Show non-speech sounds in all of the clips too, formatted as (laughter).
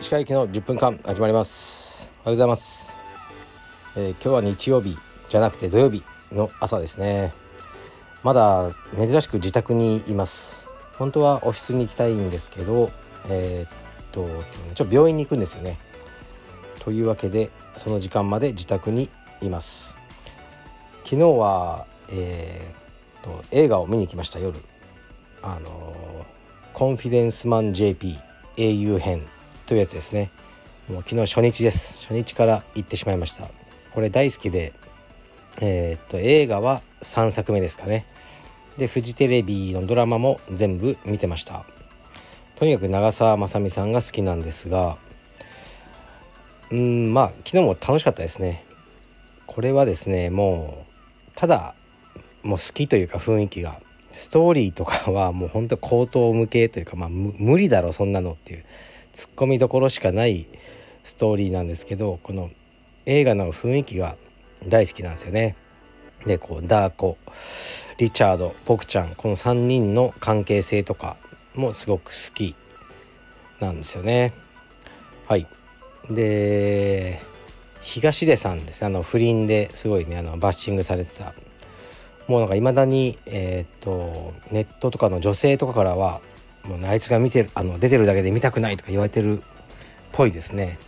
石川行きの10分間始まります。おはようございます、えー、今日は日曜日じゃなくて土曜日の朝ですね。まだ珍しく自宅にいます。本当はオフィスに行きたいんですけどえー、っとちょっと病院に行くんですよね。というわけでその時間まで自宅にいます。昨日はえー、と映画を見に来ました夜。あのコンフィデンスマン JP 英雄編というやつですね。もう昨日初日です。初日から行ってしまいました。これ大好きでえー、っと映画は3作目ですかね。でフジテレビのドラマも全部見てました。とにかく長澤まさみさんが好きなんですがうんまあ昨日も楽しかったですね。これはですねもうただもう好きというか雰囲気がストーリーとかはもうほんと口頭無形というかまあ無理だろそんなのっていうツッコミどころしかないストーリーなんですけどこの映画の雰囲気が大好きなんですよね。でこうダーコリチャードボクちゃんこの3人の関係性とかもすごく好きなんですよね。はいで東出さんですあの不倫ですごいねあのバッシングされてたもうなんかいまだにえっ、とネットとかの女性とかからはもう、あいつが見てるあの出てるだけで見たくないとか言われてるっぽいですね。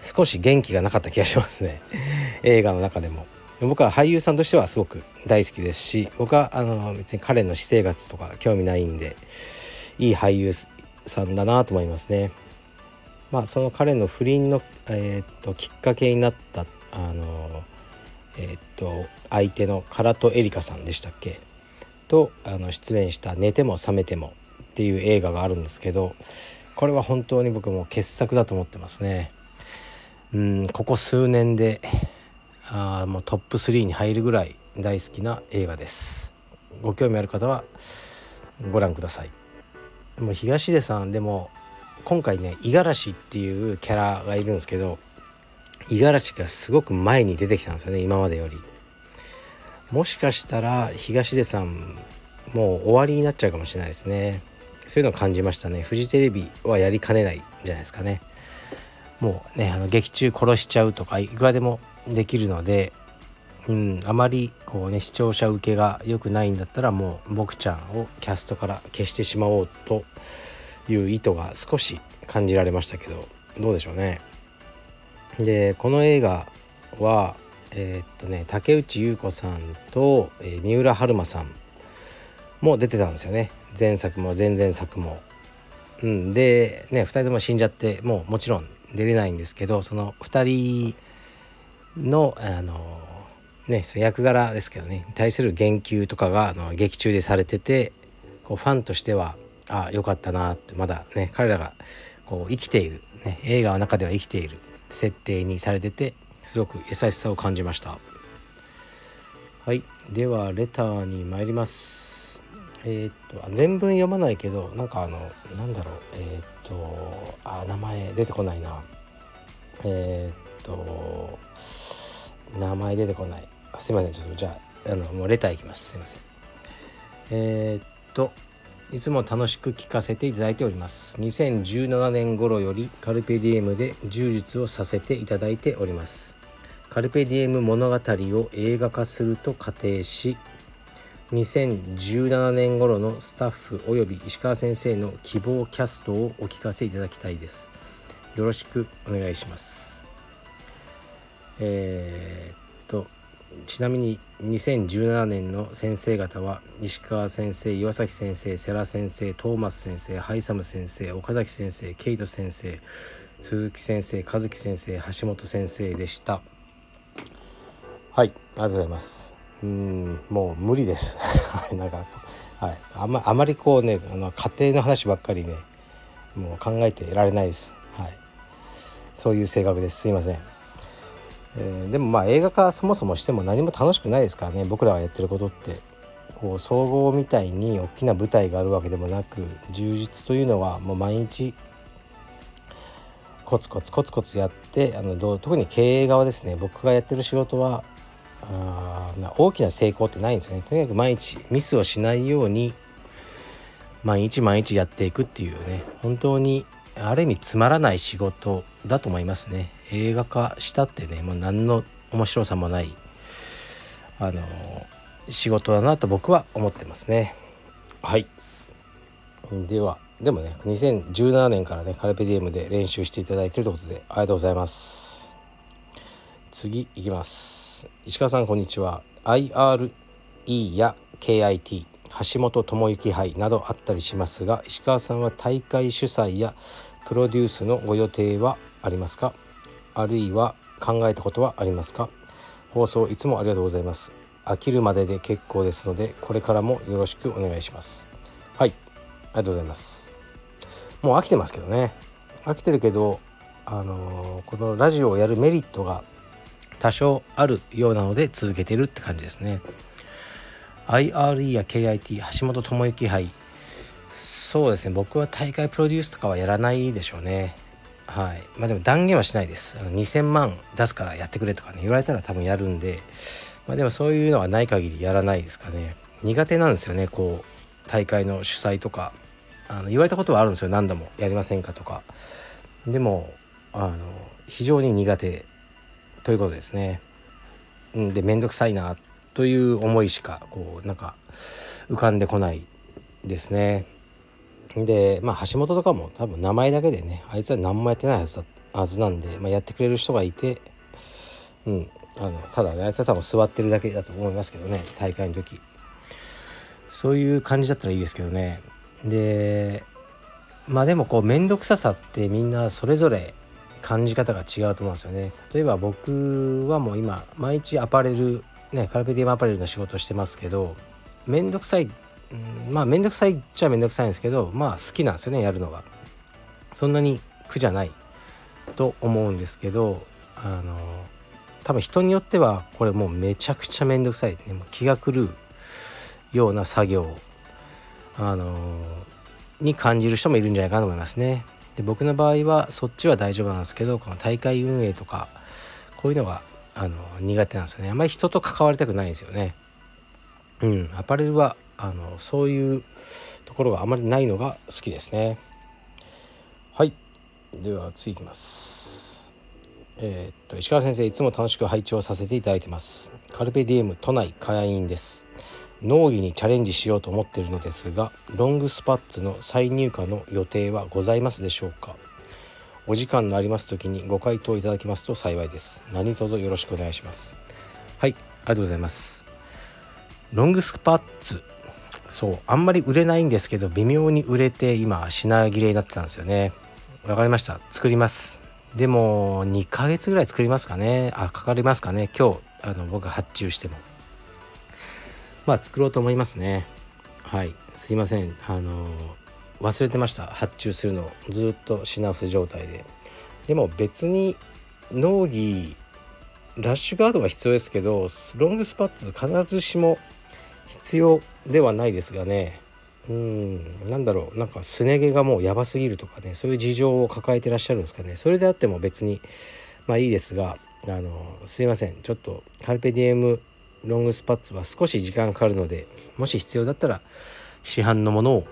少し元気がなかった気がしますね。(laughs) 映画の中でも。僕は俳優さんとしてはすごく大好きですし僕はあの別に彼の私生活とか興味ないんでいい俳優さんだなと思いますね。まあその彼の不倫の、えー、っときっかけになったあのえー、っと相手の唐戸エリカさんでしたっけ？とあの出演した「寝ても覚めても」っていう映画があるんですけどこれは本当に僕も傑作だと思ってますね。うんここ数年であもうトップ3に入るぐらい大好きな映画です。ご興味ある方はご覧ください。もう東出さんでも今回ね五十嵐っていうキャラがいるんですけど五十嵐がすごく前に出てきたんですよね今までより。もしかしたら東出さんもう終わりになっちゃうかもしれないですね。そういうのを感じましたねフジテレビはやりかねないんじゃないですかねもうねあの劇中殺しちゃうとかいくらでもできるのでうんあまりこうね視聴者受けが良くないんだったらもう僕ちゃんをキャストから消してしまおうという意図が少し感じられましたけどどうでしょうねでこの映画はえー、っとね竹内優子さんと、えー、三浦春馬さんも出てたんですよね前作も前々作も。うん、でね2人とも死んじゃってもうもちろん出れないんですけどその2人のあのねその役柄ですけどね対する言及とかがあの劇中でされててこうファンとしてはあよかったなってまだね彼らがこう生きている、ね、映画の中では生きている設定にされててすごく優しさを感じました。はい。ではレターに参ります。えー、っと全文読まないけどなんかあのなんだろう。えー、っとあ名前出てこないな。えー、っと名前出てこない。すいません。ちょっとじゃああのもうレターいきます。すいません。えっといつも楽しく聞かせていただいております。2017年頃よりカルペディエムで充実をさせていただいております。カルペディエム物語を映画化すると仮定し2017年頃のスタッフ及び石川先生の希望キャストをお聞かせいただきたいです。よろしくお願いします。えー、っとちなみに2017年の先生方は石川先生岩崎先生世良先生トーマス先生ハイサム先生岡崎先生ケイト先生鈴木先生和樹先生橋本先生でした。はいありがとうございます。うんもう無理です。(laughs) なんか、はい、あまあまりこうねあの家庭の話ばっかりねもう考えてられないです、はい、そういう性格です。すいません、えー、でもまあ映画化そもそもしても何も楽しくないですからね。僕らがやってることって。こう総合みたいに大きな舞台があるわけでもなく充実というのはもう毎日コツコツコツコツやってあのどう特に経営側ですね。僕がやってる仕事はあ大きな成功ってないんですよね。とにかく毎日ミスをしないように毎日毎日やっていくっていうね。本当にある意味つまらない仕事だと思いますね。映画化したってねもう何の面白さもないあの仕事だなと僕は思ってますね。はい。ではでもね2017年からねカルペディエムで練習していただいているということでありがとうございます。次いきます。石川さんこんにちは。IRE や KIT 橋本智之杯などあったりしますが石川さんは大会主催やプロデュースのご予定はありますか？あるいは考えたことはありますか？放送いつもありがとうございます。飽きるまでで結構ですのでこれからもよろしくお願いします。はい。ありがとうございます。もう飽きてますけどね。飽きてるけどあのー、このラジオをやるメリットが多少あるようなので続けてるって感じですね。IRE や KIT 橋本智之杯。そうですね。僕は大会プロデュースとかはやらないでしょうね。はい。まあでも断言はしないです。あの2000万出すからやってくれとかね言われたら多分やるんで。まあでもそういうのはない限りやらないですかね。苦手なんですよね。こう大会の主催とか。あの言われたことはあるんですよ。何度もやりませんかとか。でもあの非常に苦手ということですね。で面倒くさいなという思いしかこうなんか浮かんでこないですね。でまあ橋本とかも多分名前だけでねあいつは何もやってないはずはずなんで、まあ、やってくれる人がいてうんあのただねあいつは多分座ってるだけだと思いますけどね大会の時。そういう感じだったらいいですけどね。でまあでもこう面倒くささってみんなそれぞれ感じ方が違うと思うんですよね。例えば僕はもう今毎日アパレルねカルペディウムアパレルの仕事してますけど面倒くさい、うん、まあ面倒くさいっちゃ面倒くさいんですけどまあ好きなんですよねやるのが。そんなに苦じゃない。と思うんですけどあの多分人によってはこれもうめちゃくちゃ面倒くさい、ね、も気が狂うような作業。あのに感じる人もいるんじゃないかなと思いますね。で僕の場合はそっちは大丈夫なんですけどこの大会運営とかこういうのがあの苦手なんですよね。あまり人と関わりたくないんですよね。うん。アパレルはあのそういうところがあまりないのが好きですね。はい。では次いきます。えー、っと石川先生いつも楽しく拝聴させていただいてます。カルペディエム都内会員です。農技にチャレンジしようと思っているのですがロングスパッツの再入荷の予定はございますでしょうか？お時間のあります時にご回答いただきますと幸いです。何卒よろしくお願いします。はいありがとうございます。ロングスパッツ。そうあんまり売れないんですけど微妙に売れて今品切れになってたんですよね。わかりました。作ります。でも2ヶ月ぐらい作りますかね。あかかりますかね。今日あの僕発注しても。まあ作ろうと思いますね。はい。すいません。あの忘れてました。発注するのずっと品薄状態で。でも別に農技ラッシュガードは必要ですけどロングスパッツ必ずしも必要ではないですがね。うんなんだろう。なんかすね毛がもうやばすぎるとかね。そういう事情を抱えてらっしゃるんですかね。それであっても別にまあいいですがあのすいません。ちょっとカルペディエムロングスパッツは少し時間かかるのでもし必要だったら市販のものを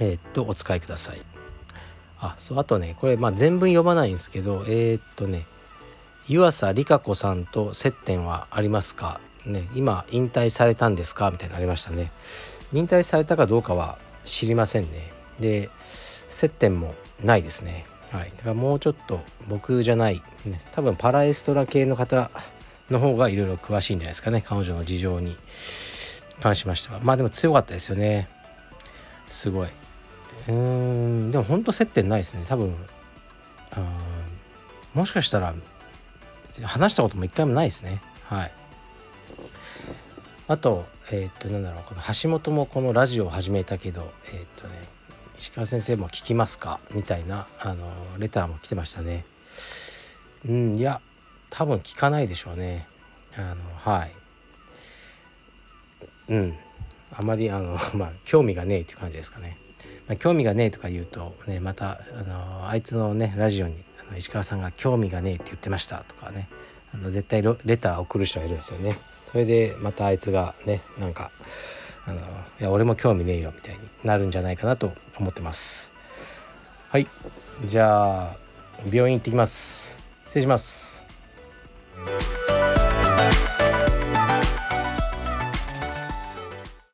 えー、っとお使いください。あそうあとねこれまあ全文読まないんですけどえー、っとね湯浅理香子さんと接点はありますか？ね今引退されたんですか？みたいになりましたね。引退されたかどうかは知りませんね。で接点もないですね。はい。だからもうちょっと僕じゃない、ね、多分パラエストラ系の方の方がいろいろ詳しいんじゃないですかね。彼女の事情に関しましては。まあでも強かったですよね。すごい。うんでも本当接点ないですね。多分もしかしたら話したことも一回もないですね。はい。あとえー、っとなんだろうこの橋本もこのラジオを始めたけどえー、っとね石川先生も聞きますか？みたいなあのレターも来てましたね。うんいや多分聞かないでしょうね。あのはい。うん。あまりあの (laughs) まあ興味がねえっていう感じですかね、興味がねえとか言うとねまたあのあいつのねラジオにあの石川さんが興味がねえって言ってましたとかね。あの絶対レター送る人がいるんですよね。それでまたあいつがねなんかあのいや俺も興味ねえよみたいになるんじゃないかなと思ってます。はい。じゃあ病院行ってきます。失礼します。